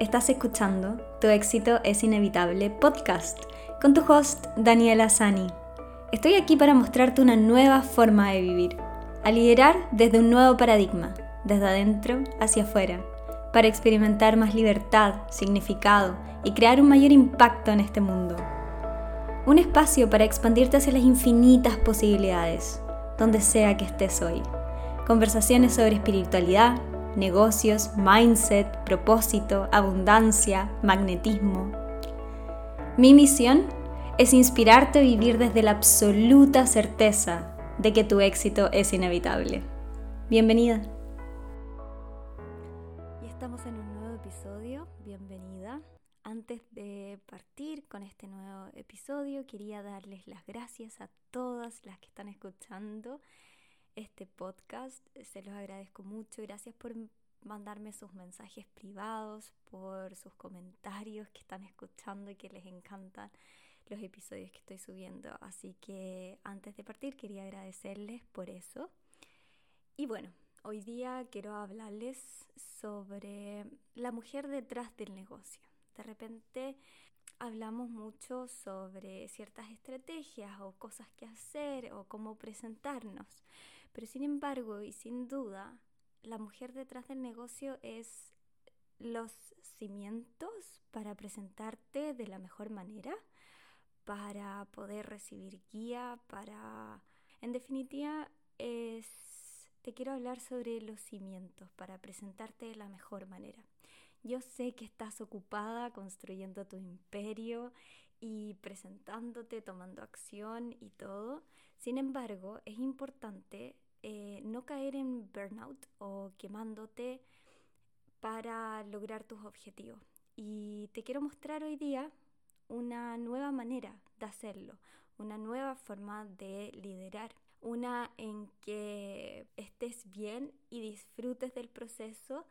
Estás escuchando Tu éxito es inevitable podcast con tu host Daniela Sani. Estoy aquí para mostrarte una nueva forma de vivir, a liderar desde un nuevo paradigma, desde adentro hacia afuera, para experimentar más libertad, significado y crear un mayor impacto en este mundo. Un espacio para expandirte hacia las infinitas posibilidades, donde sea que estés hoy. Conversaciones sobre espiritualidad, negocios, mindset, propósito, abundancia, magnetismo. Mi misión es inspirarte a vivir desde la absoluta certeza de que tu éxito es inevitable. Bienvenida. Y estamos en un nuevo episodio. Bienvenida. Antes de partir con este nuevo episodio, quería darles las gracias a todas las que están escuchando este podcast. Se los agradezco mucho. Gracias por mandarme sus mensajes privados, por sus comentarios que están escuchando y que les encantan los episodios que estoy subiendo. Así que antes de partir quería agradecerles por eso. Y bueno, hoy día quiero hablarles sobre la mujer detrás del negocio. De repente hablamos mucho sobre ciertas estrategias o cosas que hacer o cómo presentarnos. Pero sin embargo y sin duda, la mujer detrás del negocio es los cimientos para presentarte de la mejor manera, para poder recibir guía, para... En definitiva, es... te quiero hablar sobre los cimientos para presentarte de la mejor manera. Yo sé que estás ocupada construyendo tu imperio y presentándote, tomando acción y todo. Sin embargo, es importante eh, no caer en burnout o quemándote para lograr tus objetivos. Y te quiero mostrar hoy día una nueva manera de hacerlo, una nueva forma de liderar, una en que estés bien y disfrutes del proceso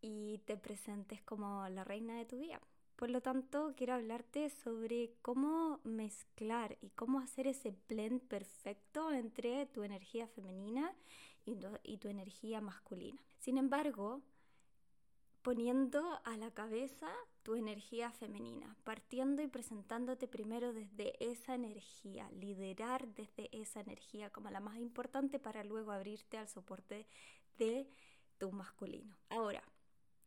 y te presentes como la reina de tu vida. Por lo tanto, quiero hablarte sobre cómo mezclar y cómo hacer ese blend perfecto entre tu energía femenina y tu, energía masculina. Sin embargo, poniendo a la cabeza tu energía femenina, partiendo y presentándote primero desde esa energía, liderar desde esa energía como la más importante para luego abrirte al soporte de tu masculino. Ahora,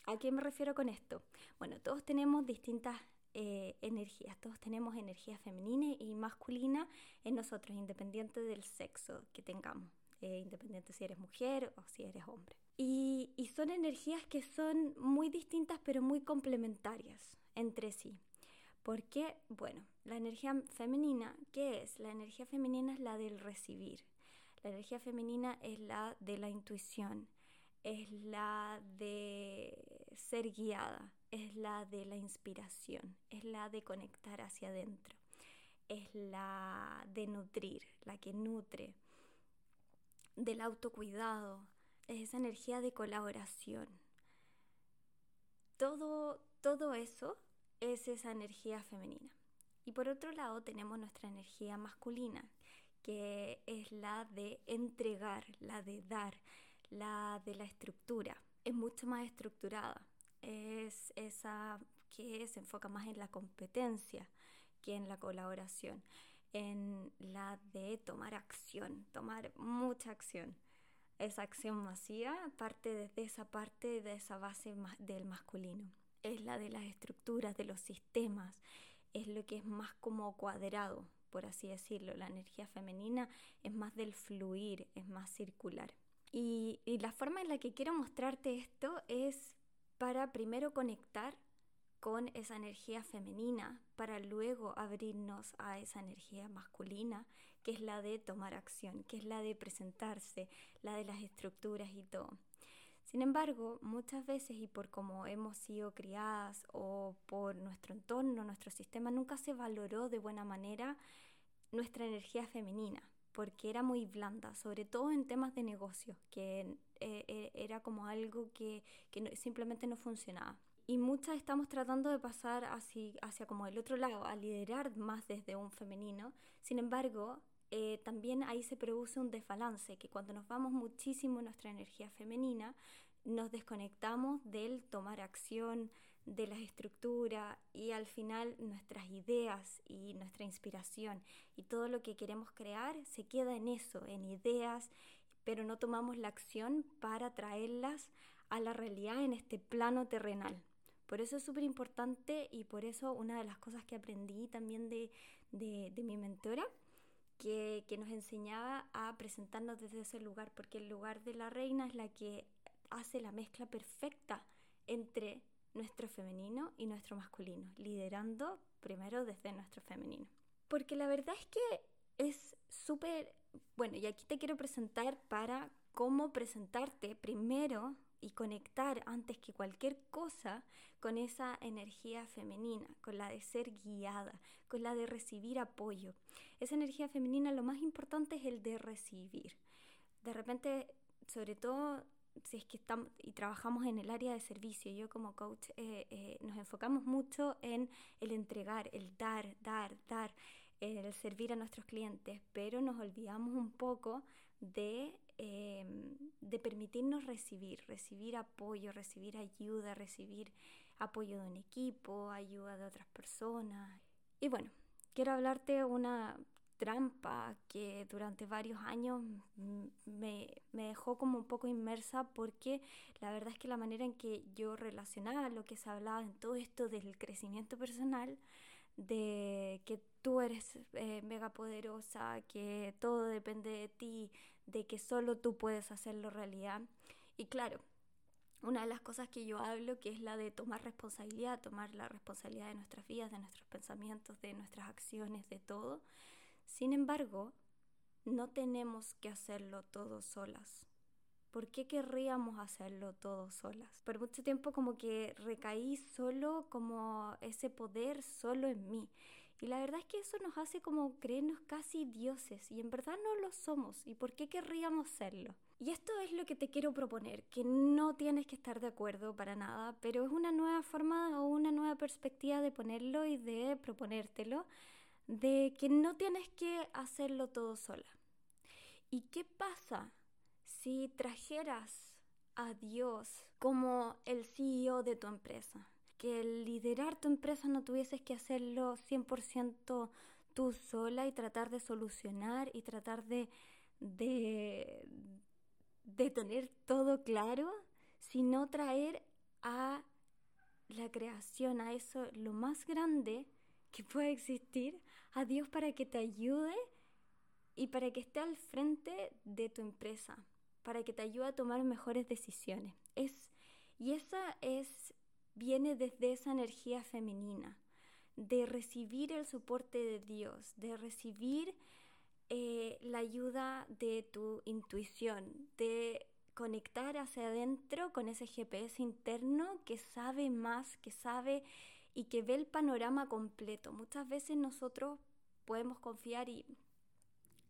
¿A qué me refiero con esto? Bueno, todos tenemos distintas eh, energías, todos tenemos energía femenina y masculina en nosotros, independiente del sexo que tengamos, eh, independiente si eres mujer o si eres hombre. Y, y son energías que son muy distintas pero muy complementarias entre sí. Porque, bueno, la energía femenina, ¿qué es? La energía femenina es la del recibir. La energía femenina es la de la intuición, es la de ser guiada, es la de la inspiración, es la de conectar hacia adentro, es la de nutrir, la que nutre, del autocuidado, es esa energía de colaboración. Todo, todo eso es esa energía femenina. Y por otro lado tenemos nuestra energía masculina, que es la de entregar, la de dar, la de la estructura es mucho más estructurada. Es esa que se enfoca más en la competencia que en la colaboración, en la de tomar acción, tomar mucha acción. Esa acción masiva parte desde esa parte, de esa base del masculino. Es la de las estructuras, de los sistemas, es lo que es más como cuadrado, por así decirlo. La energía femenina es más del fluir, es más circular. Y, la forma en la que quiero mostrarte esto es para primero conectar con esa energía femenina para luego abrirnos a esa energía masculina, que es la de tomar acción, que es la de presentarse, la de las estructuras y todo. Sin embargo, muchas veces y por cómo hemos sido criadas o por nuestro entorno, nuestro sistema, nunca se valoró de buena manera nuestra energía femenina porque era muy blanda, sobre todo en temas de negocio, que eh, eh, era como algo que, simplemente no funcionaba. Y muchas estamos tratando de pasar hacia, hacia como el otro lado, a liderar más desde un femenino. Sin embargo, eh, también ahí se produce un desbalance, que cuando nos vamos muchísimo nuestra energía femenina, nos desconectamos del tomar acción, de las estructuras y al final nuestras ideas y nuestra inspiración y todo lo que queremos crear se queda en eso, en ideas, pero no tomamos la acción para traerlas a la realidad en este plano terrenal. Por eso es súper importante y por eso una de las cosas que aprendí también de, de, mi mentora, que, que, nos enseñaba a presentarnos desde ese lugar, porque el lugar de la reina es la que hace la mezcla perfecta entre nuestro femenino y nuestro masculino, liderando primero desde nuestro femenino. Porque la verdad es que es súper, bueno, y aquí te quiero presentar para cómo presentarte primero y conectar antes que cualquier cosa con esa energía femenina, con la de ser guiada, con la de recibir apoyo. Esa energía femenina lo más importante es el de recibir. De repente, sobre todo si es que estamos y trabajamos en el área de servicio, yo como coach eh, eh, nos enfocamos mucho en el entregar, el dar, dar, dar, el servir a nuestros clientes, pero nos olvidamos un poco de, em, de permitirnos recibir, recibir apoyo, recibir ayuda, recibir apoyo de un equipo, ayuda de otras personas. Y bueno, quiero hablarte una trampa que durante varios años me, me, dejó como un poco inmersa porque la verdad es que la manera en que yo relacionaba lo que se hablaba en todo esto del crecimiento personal, de que tú eres eh, mega poderosa, que todo depende de ti, de que solo tú puedes hacerlo realidad. Y claro, una de las cosas que yo hablo, que es la de tomar responsabilidad, tomar la responsabilidad de nuestras vidas, de nuestros pensamientos, de nuestras acciones, de todo, sin embargo, no tenemos que hacerlo todo solas. ¿Por qué querríamos hacerlo todo solas? Por mucho tiempo como que recaí solo como ese poder solo en mí. Y la verdad es que eso nos hace como creernos casi dioses y en verdad no lo somos. ¿Y por qué querríamos serlo? Y esto es lo que te quiero proponer, que no tienes que estar de acuerdo para nada, pero es una nueva forma o una nueva perspectiva de ponerlo y de proponértelo de que no tienes que hacerlo todo sola. ¿Y qué pasa si trajeras a Dios como el CEO de tu empresa? Que el liderar tu empresa no tuvieses que hacerlo 100% tú sola y tratar de solucionar y tratar de, de, de tener todo claro, sino traer a la creación, a eso lo más grande que pueda existir, a Dios para que te ayude y para que esté al frente de tu empresa, para que te ayude a tomar mejores decisiones. Es, y esa es, viene desde esa energía femenina, de recibir el soporte de Dios, de recibir eh, la ayuda de tu intuición, de conectar hacia adentro con ese GPS interno que sabe más, que sabe y que ve el panorama completo. Muchas veces nosotros podemos confiar y,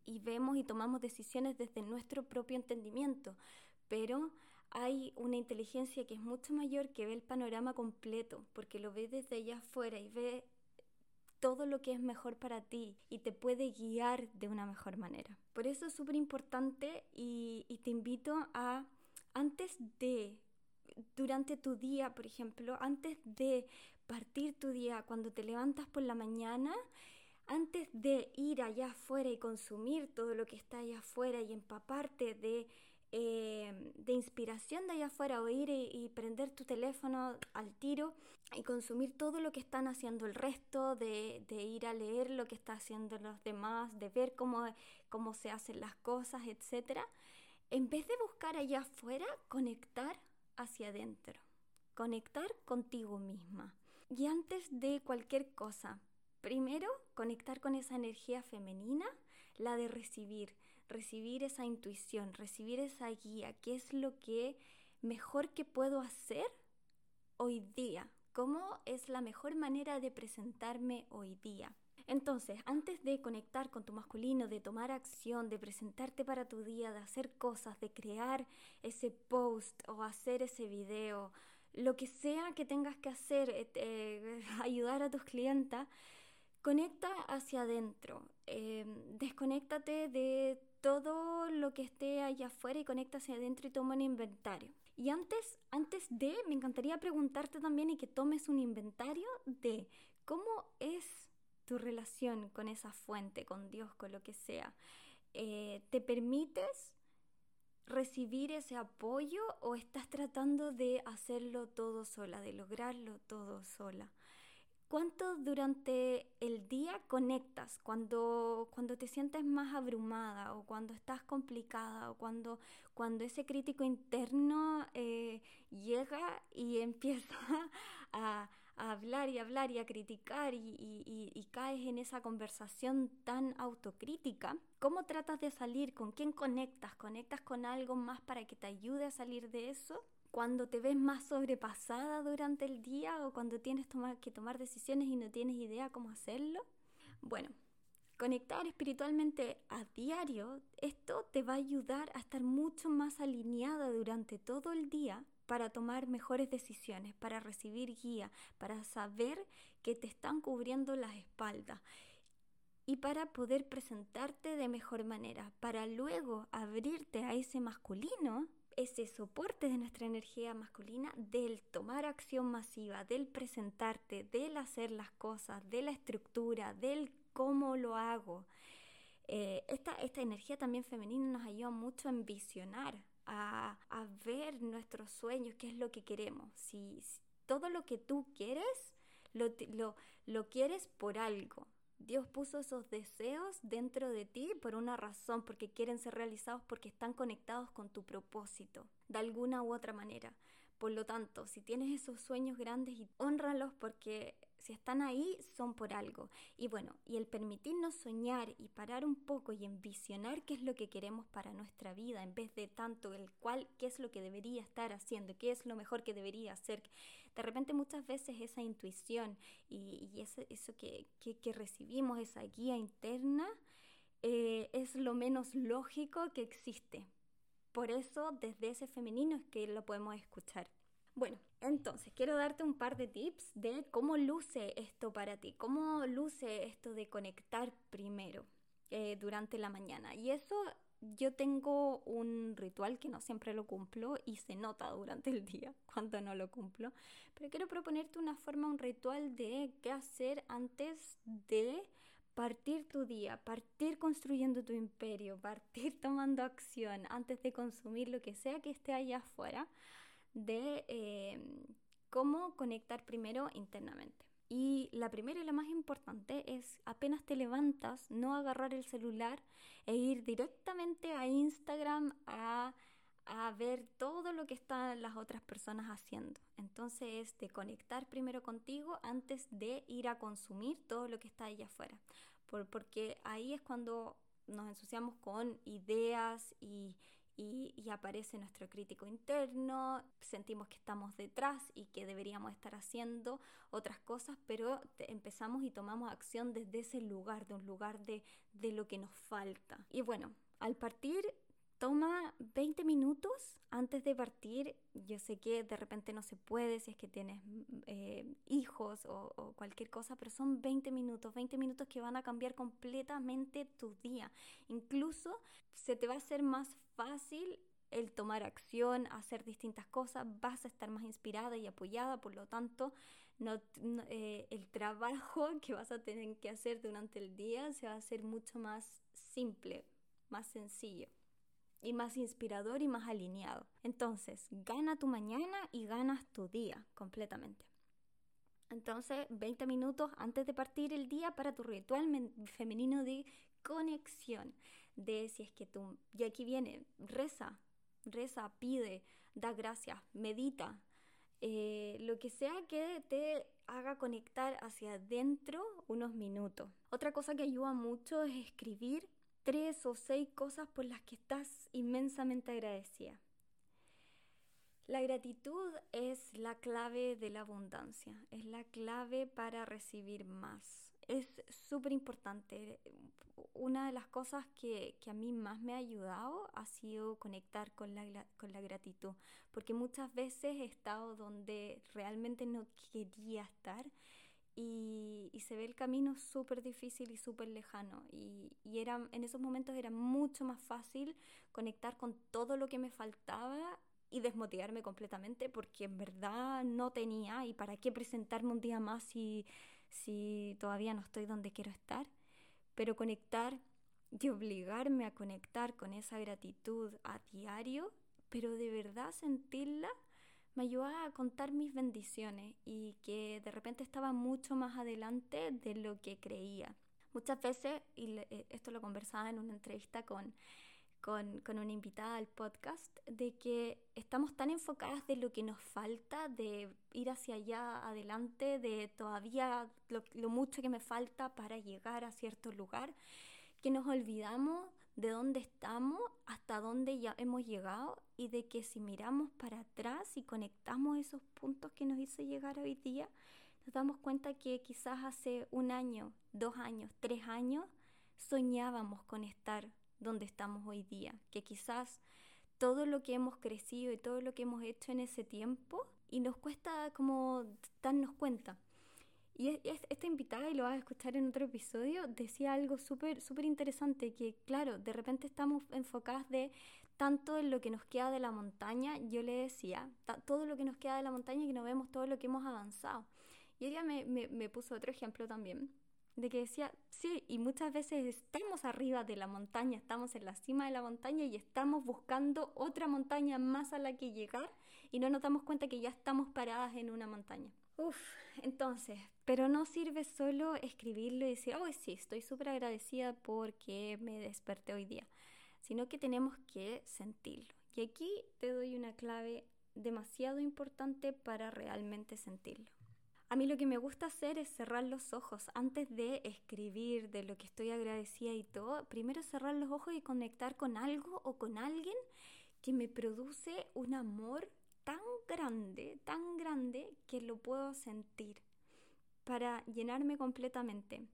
y vemos y tomamos decisiones desde nuestro propio entendimiento, pero hay una inteligencia que es mucho mayor que ve el panorama completo, porque lo ve desde allá afuera y ve todo lo que es mejor para ti y te puede guiar de una mejor manera. Por eso es súper importante y, y, te invito a, antes de, durante tu día, por ejemplo, antes de partir tu día cuando te levantas por la mañana, antes de ir allá afuera y consumir todo lo que está allá afuera y empaparte de, eh, de inspiración de allá afuera o ir y, prender tu teléfono al tiro y consumir todo lo que están haciendo el resto, de, de ir a leer lo que están haciendo los demás, de ver cómo, cómo se hacen las cosas, etc. En vez de buscar allá afuera, conectar hacia adentro, conectar contigo misma. Y antes de cualquier cosa, primero conectar con esa energía femenina, la de recibir, recibir esa intuición, recibir esa guía, qué es lo que mejor que puedo hacer hoy día, cómo es la mejor manera de presentarme hoy día. Entonces, antes de conectar con tu masculino, de tomar acción, de presentarte para tu día, de hacer cosas, de crear ese post o hacer ese video, lo que sea que tengas que hacer, eh, ayudar a tus clientes, conecta hacia adentro, eh, desconéctate de todo lo que esté allá afuera y conecta hacia adentro y toma un inventario. Y antes, antes de, me encantaría preguntarte también y que tomes un inventario de cómo es tu relación con esa fuente, con Dios, con lo que sea. Eh, ¿Te permites recibir ese apoyo o estás tratando de hacerlo todo sola, de lograrlo todo sola? ¿Cuánto durante el día conectas cuando, cuando te sientes más abrumada o cuando estás complicada o cuando, cuando ese crítico interno eh, llega y empieza a, hablar y hablar y a criticar y, y, caes en esa conversación tan autocrítica? ¿Cómo tratas de salir? ¿Con quién conectas? ¿Conectas con algo más para que te ayude a salir de eso? cuando te ves más sobrepasada durante el día o cuando tienes que tomar decisiones y no tienes idea cómo hacerlo. Bueno, conectar espiritualmente a diario, esto te va a ayudar a estar mucho más alineada durante todo el día para tomar mejores decisiones, para recibir guía, para saber que te están cubriendo las espaldas y para poder presentarte de mejor manera, para luego abrirte a ese masculino ese soporte de nuestra energía masculina del tomar acción masiva, del presentarte, del hacer las cosas, de la estructura, del cómo lo hago. Eh, esta, esta energía también femenina nos ayuda mucho a visionar, a, ver nuestros sueños, qué es lo que queremos. Si, todo lo que tú quieres, lo, lo, lo quieres por algo. Dios puso esos deseos dentro de ti por una razón, porque quieren ser realizados, porque están conectados con tu propósito, de alguna u otra manera. Por lo tanto, si tienes esos sueños grandes, honralos porque si están ahí son por algo. Y bueno, y el permitirnos soñar y parar un poco y envisionar qué es lo que queremos para nuestra vida, en vez de tanto el cual, qué es lo que debería estar haciendo, qué es lo mejor que debería hacer. De repente muchas veces esa intuición y, eso, eso que, que, recibimos, esa guía interna, eh, es lo menos lógico que existe. Por eso desde ese femenino es que lo podemos escuchar. Bueno, entonces quiero darte un par de tips de cómo luce esto para ti, cómo luce esto de conectar primero eh, durante la mañana. Y eso yo tengo un ritual que no siempre lo cumplo y se nota durante el día cuando no lo cumplo, pero quiero proponerte una forma, un ritual de qué hacer antes de partir tu día, partir construyendo tu imperio, partir tomando acción antes de consumir lo que sea que esté allá afuera de eh, cómo conectar primero internamente. Y la primera y la más importante es apenas te levantas, no agarrar el celular e ir directamente a Instagram a, a ver todo lo que están las otras personas haciendo. Entonces es de conectar primero contigo antes de ir a consumir todo lo que está allá afuera. Por, porque ahí es cuando nos ensuciamos con ideas y, y, aparece nuestro crítico interno, sentimos que estamos detrás y que deberíamos estar haciendo otras cosas, pero empezamos y tomamos acción desde ese lugar, de un lugar de, de lo que nos falta. Y bueno, al partir toma 20 minutos antes de partir. Yo sé que de repente no se puede si es que tienes eh, hijos o, cualquier cosa, pero son 20 minutos, 20 minutos que van a cambiar completamente tu día. Incluso se te va a hacer más fácil el tomar acción, hacer distintas cosas, vas a estar más inspirada y apoyada, por lo tanto, no, eh, el trabajo que vas a tener que hacer durante el día se va a hacer mucho más simple, más sencillo y más inspirador y más alineado. Entonces, gana tu mañana y ganas tu día completamente. Entonces, 20 minutos antes de partir el día para tu ritual femenino de conexión. De si es que tú, y aquí viene, reza, reza, pide, da gracias, medita, eh, lo que sea que te haga conectar hacia adentro unos minutos. Otra cosa que ayuda mucho es escribir tres o seis cosas por las que estás inmensamente agradecida. La gratitud es la clave de la abundancia, es la clave para recibir más. Es súper importante. Una de las cosas que, que, a mí más me ha ayudado ha sido conectar con la, con la gratitud, porque muchas veces he estado donde realmente no quería estar y, y, se ve el camino súper difícil y súper lejano. Y, y era, en esos momentos era mucho más fácil conectar con todo lo que me faltaba y desmotivarme completamente porque en verdad no tenía y para qué presentarme un día más si, si todavía no estoy donde quiero estar. Pero conectar y obligarme a conectar con esa gratitud a diario, pero de verdad sentirla, me ayudaba a contar mis bendiciones y que de repente estaba mucho más adelante de lo que creía. Muchas veces, y eh, esto lo conversaba en una entrevista con con, con, una invitada al podcast, de que estamos tan enfocadas de lo que nos falta, de ir hacia allá adelante, de todavía lo, lo mucho que me falta para llegar a cierto lugar, que nos olvidamos de dónde estamos, hasta dónde ya hemos llegado y de que si miramos para atrás y conectamos esos puntos que nos hizo llegar hoy día, nos damos cuenta que quizás hace un año, dos años, tres años, soñábamos con estar donde estamos hoy día, que quizás todo lo que hemos crecido y todo lo que hemos hecho en ese tiempo y nos cuesta como darnos cuenta. Y esta invitada, y lo vas a escuchar en otro episodio, decía algo súper súper interesante, que claro, de repente estamos enfocadas de tanto en lo que nos queda de la montaña, yo le decía, todo lo que nos queda de la montaña y que no vemos todo lo que hemos avanzado. Y ella me, me, me puso otro ejemplo también, de que decía, sí, y muchas veces estamos arriba de la montaña, estamos en la cima de la montaña y estamos buscando otra montaña más a la que llegar y no nos damos cuenta que ya estamos paradas en una montaña. Uf, entonces, pero no sirve solo escribirlo y decir, oh sí, estoy súper agradecida porque me desperté hoy día, sino que tenemos que sentirlo. Y aquí te doy una clave demasiado importante para realmente sentirlo. A mí lo que me gusta hacer es cerrar los ojos antes de escribir de lo que estoy agradecida y todo. Primero cerrar los ojos y conectar con algo o con alguien que me produce un amor grande, tan grande que lo puedo sentir para llenarme completamente.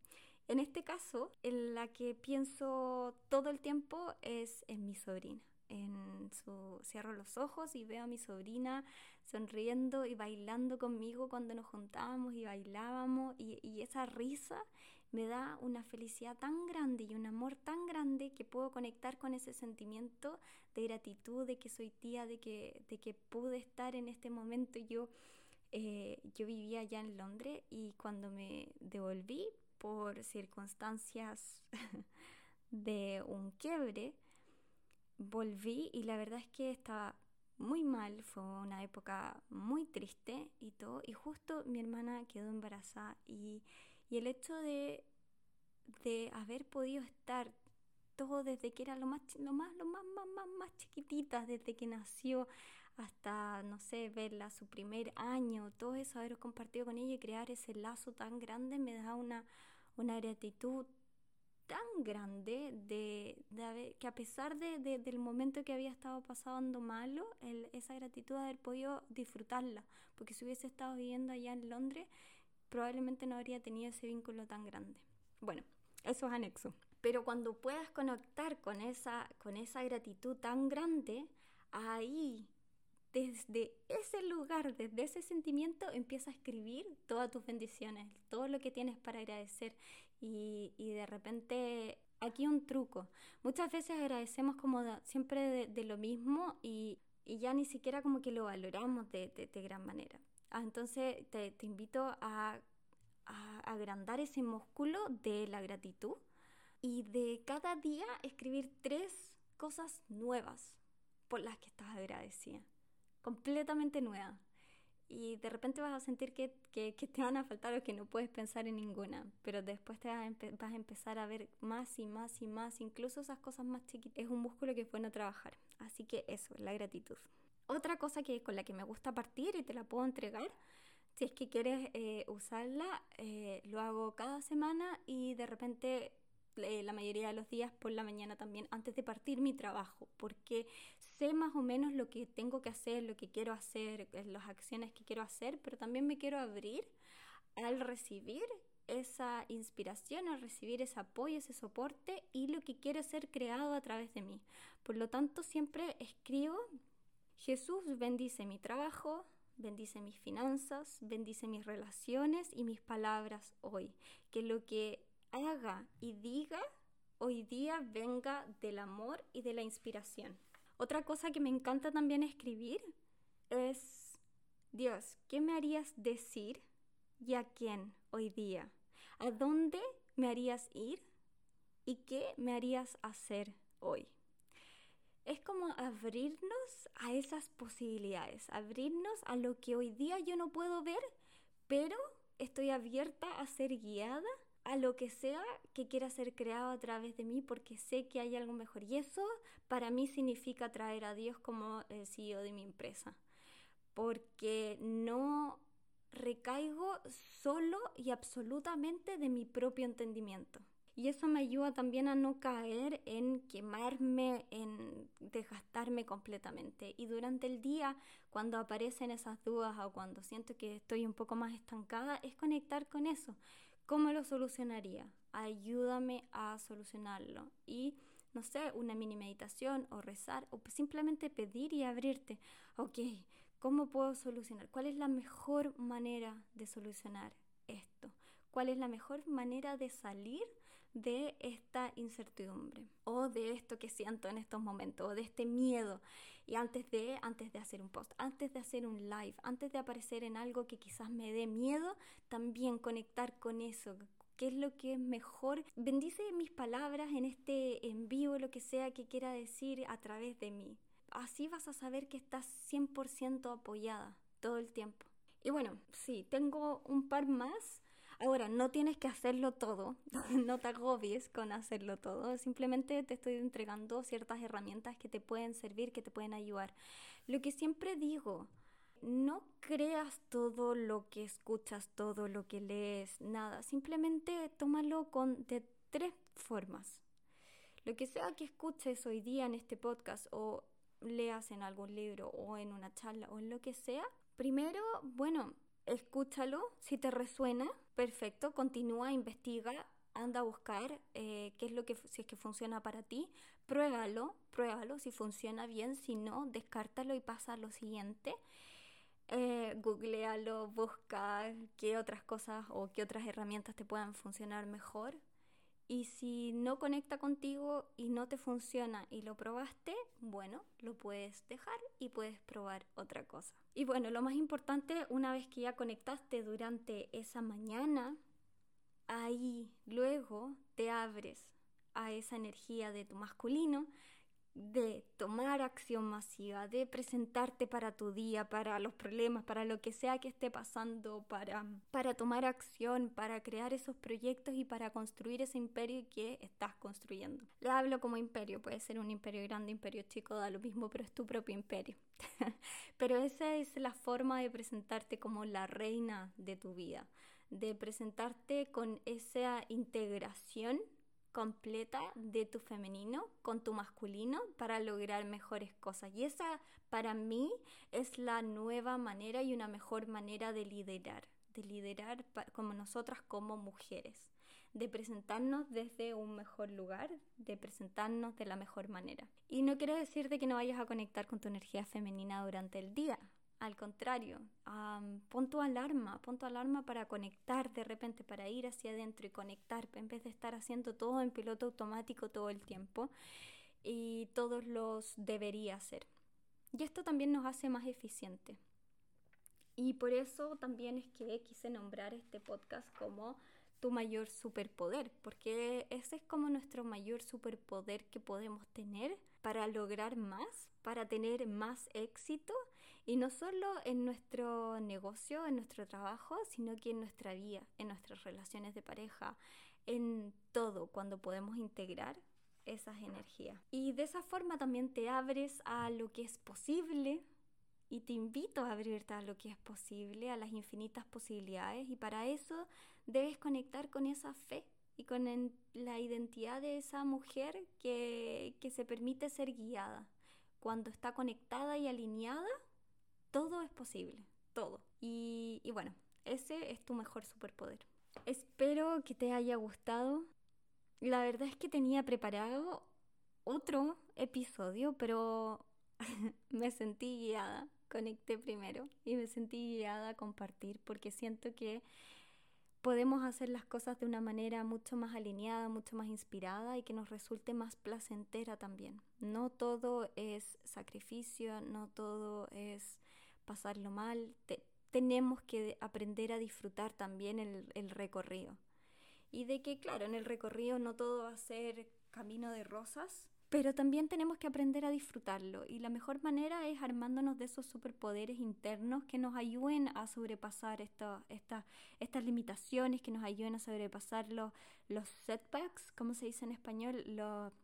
En este caso, en la que pienso todo el tiempo es en mi sobrina en su cierro los ojos y veo a mi sobrina sonriendo y bailando conmigo cuando nos juntábamos y bailábamos y, y, esa risa me da una felicidad tan grande y un amor tan grande que puedo conectar con ese sentimiento de gratitud de que soy tía de que, de que pude estar en este momento. Yo eh, yo vivía allá en Londres y cuando me devolví por circunstancias de un quiebre volví y la verdad es que estaba muy mal, fue una época muy triste y todo, y justo mi hermana quedó embarazada y, y el hecho de, de haber podido estar todo desde que era lo más, lo más, lo más, más, más, más chiquitita, desde que nació hasta, no sé, verla su primer año, todo eso, haber compartido con ella y crear ese lazo tan grande me da una, una gratitud tan grande de, de que a pesar de, de, del momento que había estado pasando malo, el, esa gratitud de haber podido disfrutarla, porque si hubiese estado viviendo allá en Londres, probablemente no habría tenido ese vínculo tan grande. Bueno, eso es anexo. Pero cuando puedas conectar con esa, con esa gratitud tan grande, ahí desde ese lugar, desde ese sentimiento, empieza a escribir todas tus bendiciones, todo lo que tienes para agradecer. Y, y de repente, aquí un truco. Muchas veces agradecemos como siempre de, lo mismo y, y, ya ni siquiera como que lo valoramos de, de, de gran manera. Ah, entonces te, invito a, agrandar ese músculo de la gratitud y de cada día escribir tres cosas nuevas por las que estás agradecida completamente nueva. Y de repente vas a sentir que, te van a faltar o que no puedes pensar en ninguna, pero después te vas a, vas a, empezar a ver más y más y más, incluso esas cosas más chiquitas. Es un músculo que es bueno trabajar. Así que eso, la gratitud. Otra cosa que con la que me gusta partir y te la puedo entregar, si es que quieres eh, usarla, eh, lo hago cada semana y de repente eh, la mayoría de los días por la mañana también antes de partir mi trabajo, porque sé más o menos lo que tengo que hacer, lo que quiero hacer, eh, las acciones que quiero hacer, pero también me quiero abrir al recibir esa inspiración, al recibir ese apoyo, ese soporte y lo que quiere ser creado a través de mí. Por lo tanto, siempre escribo, Jesús bendice mi trabajo, bendice mis finanzas, bendice mis relaciones y mis palabras hoy. Que lo que haga y diga hoy día venga del amor y de la inspiración. Otra cosa que me encanta también escribir es, Dios, ¿qué me harías decir y a quién hoy día? ¿A dónde me harías ir y qué me harías hacer hoy? Es como abrirnos a esas posibilidades, abrirnos a lo que hoy día yo no puedo ver, pero estoy abierta a ser guiada a lo que sea que quiera ser creado a través de mí porque sé que hay algo mejor. Y eso para mí significa traer a Dios como el CEO de mi empresa. Porque no recaigo solo y absolutamente de mi propio entendimiento. Y eso me ayuda también a no caer en quemarme, en desgastarme completamente. Y durante el día, cuando aparecen esas dudas o cuando siento que estoy un poco más estancada, es conectar con eso. ¿Cómo lo solucionaría? Ayúdame a solucionarlo. Y no sé, una mini meditación o rezar o simplemente pedir y abrirte. Ok, ¿cómo puedo solucionar? ¿Cuál es la mejor manera de solucionar esto? ¿Cuál es la mejor manera de salir de esta incertidumbre o de esto que siento en estos momentos o de este miedo y antes de antes de hacer un post, antes de hacer un live, antes de aparecer en algo que quizás me dé miedo, también conectar con eso, qué es lo que es mejor. Bendice mis palabras en este en vivo, lo que sea que quiera decir a través de mí. Así vas a saber que estás 100% apoyada todo el tiempo. Y bueno, sí, tengo un par más Ahora, no tienes que hacerlo todo, no te agobies con hacerlo todo, simplemente te estoy entregando ciertas herramientas que te pueden servir, que te pueden ayudar. Lo que siempre digo, no creas todo lo que escuchas, todo lo que lees, nada, simplemente tómalo con de tres formas. Lo que sea que escuches hoy día en este podcast o leas en algún libro o en una charla o en lo que sea, primero, bueno, escúchalo, si te resuena, perfecto, continúa, investiga, anda a buscar eh, qué es lo que, si es que funciona para ti, pruébalo, pruébalo, si funciona bien, si no, descártalo y pasa a lo siguiente. Eh, googlealo, busca qué otras cosas o qué otras herramientas te puedan funcionar mejor. Y si no conecta contigo y no te funciona y lo probaste, bueno, lo puedes dejar y puedes probar otra cosa. Y bueno, lo más importante, una vez que ya conectaste durante esa mañana, ahí luego te abres a esa energía de tu masculino de tomar acción masiva, de presentarte para tu día, para los problemas, para lo que sea que esté pasando, para, para tomar acción, para crear esos proyectos y para construir ese imperio que estás construyendo. Le hablo como imperio, puede ser un imperio grande, imperio chico, da lo mismo, pero es tu propio imperio. pero esa es la forma de presentarte como la reina de tu vida, de presentarte con esa integración completa de tu femenino con tu masculino para lograr mejores cosas. Y esa para mí es la nueva manera y una mejor manera de liderar, de liderar como nosotras como mujeres, de presentarnos desde un mejor lugar, de presentarnos de la mejor manera. Y no quiero decirte que no vayas a conectar con tu energía femenina durante el día, al contrario, pon tu alarma, pon tu alarma para conectar de repente, para ir hacia adentro y conectar, en vez de estar haciendo todo en piloto automático todo el tiempo. Y todos los debería hacer. Y esto también nos hace más eficientes. Y por eso también es que quise nombrar este podcast como tu mayor superpoder, porque ese es como nuestro mayor superpoder que podemos tener para lograr más, para tener más éxito y no solo en nuestro negocio, en nuestro trabajo, sino que en nuestra vida, en nuestras relaciones de pareja, en todo, cuando podemos integrar esas energías. Y de esa forma también te abres a lo que es posible y te invito a abrirte a lo que es posible, a las infinitas posibilidades y para eso debes conectar con esa fe y con la identidad de esa mujer que, que se permite ser guiada. Cuando está conectada y alineada, todo es posible, todo. Y, bueno, ese es tu mejor superpoder. Espero que te haya gustado. La verdad es que tenía preparado otro episodio, pero me sentí guiada. Conecté primero y me sentí guiada a compartir porque siento que podemos hacer las cosas de una manera mucho más alineada, mucho más inspirada y que nos resulte más placentera también. No todo es sacrificio, no todo es pasarlo mal. tenemos que aprender a disfrutar también el, el recorrido. Y de que, claro, en el recorrido no todo va a ser camino de rosas, pero también tenemos que aprender a disfrutarlo y la mejor manera es armándonos de esos superpoderes internos que nos ayuden a sobrepasar esta, estas limitaciones, que nos ayuden a sobrepasar los, los setbacks, como se dice en español,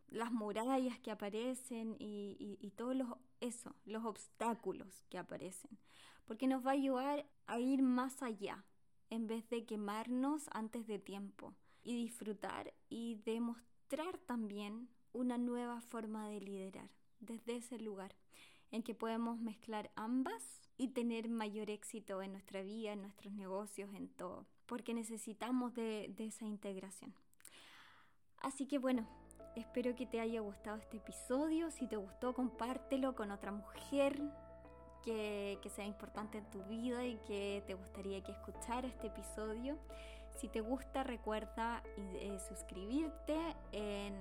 las murallas que aparecen y, y, y todos los, eso, los obstáculos que aparecen, porque nos va a ayudar a ir más allá en vez de quemarnos antes de tiempo y disfrutar y demostrar también una nueva forma de liderar desde ese lugar en que podemos mezclar ambas y tener mayor éxito en nuestra vida, en nuestros negocios, en todo, porque necesitamos de, esa integración. Así que bueno, espero que te haya gustado este episodio. Si te gustó, compártelo con otra mujer que, que sea importante en tu vida y que te gustaría que escuchara este episodio. Si te gusta, recuerda eh, suscribirte en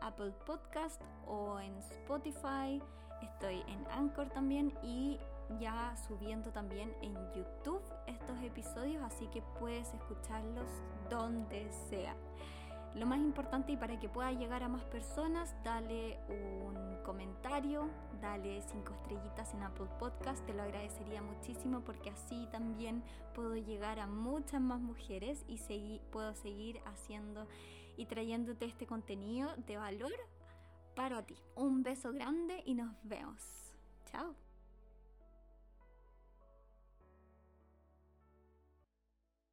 Apple Podcast o en Spotify. Estoy en Anchor también y ya subiendo también en YouTube estos episodios, así que puedes escucharlos donde sea. Lo más importante y para que pueda llegar a más personas, dale un comentario, dale cinco estrellitas en Apple Podcast, te lo agradecería muchísimo porque así también puedo llegar a muchas más mujeres y puedo seguir haciendo y trayéndote este contenido de valor para ti. Un beso grande y nos vemos. Chao.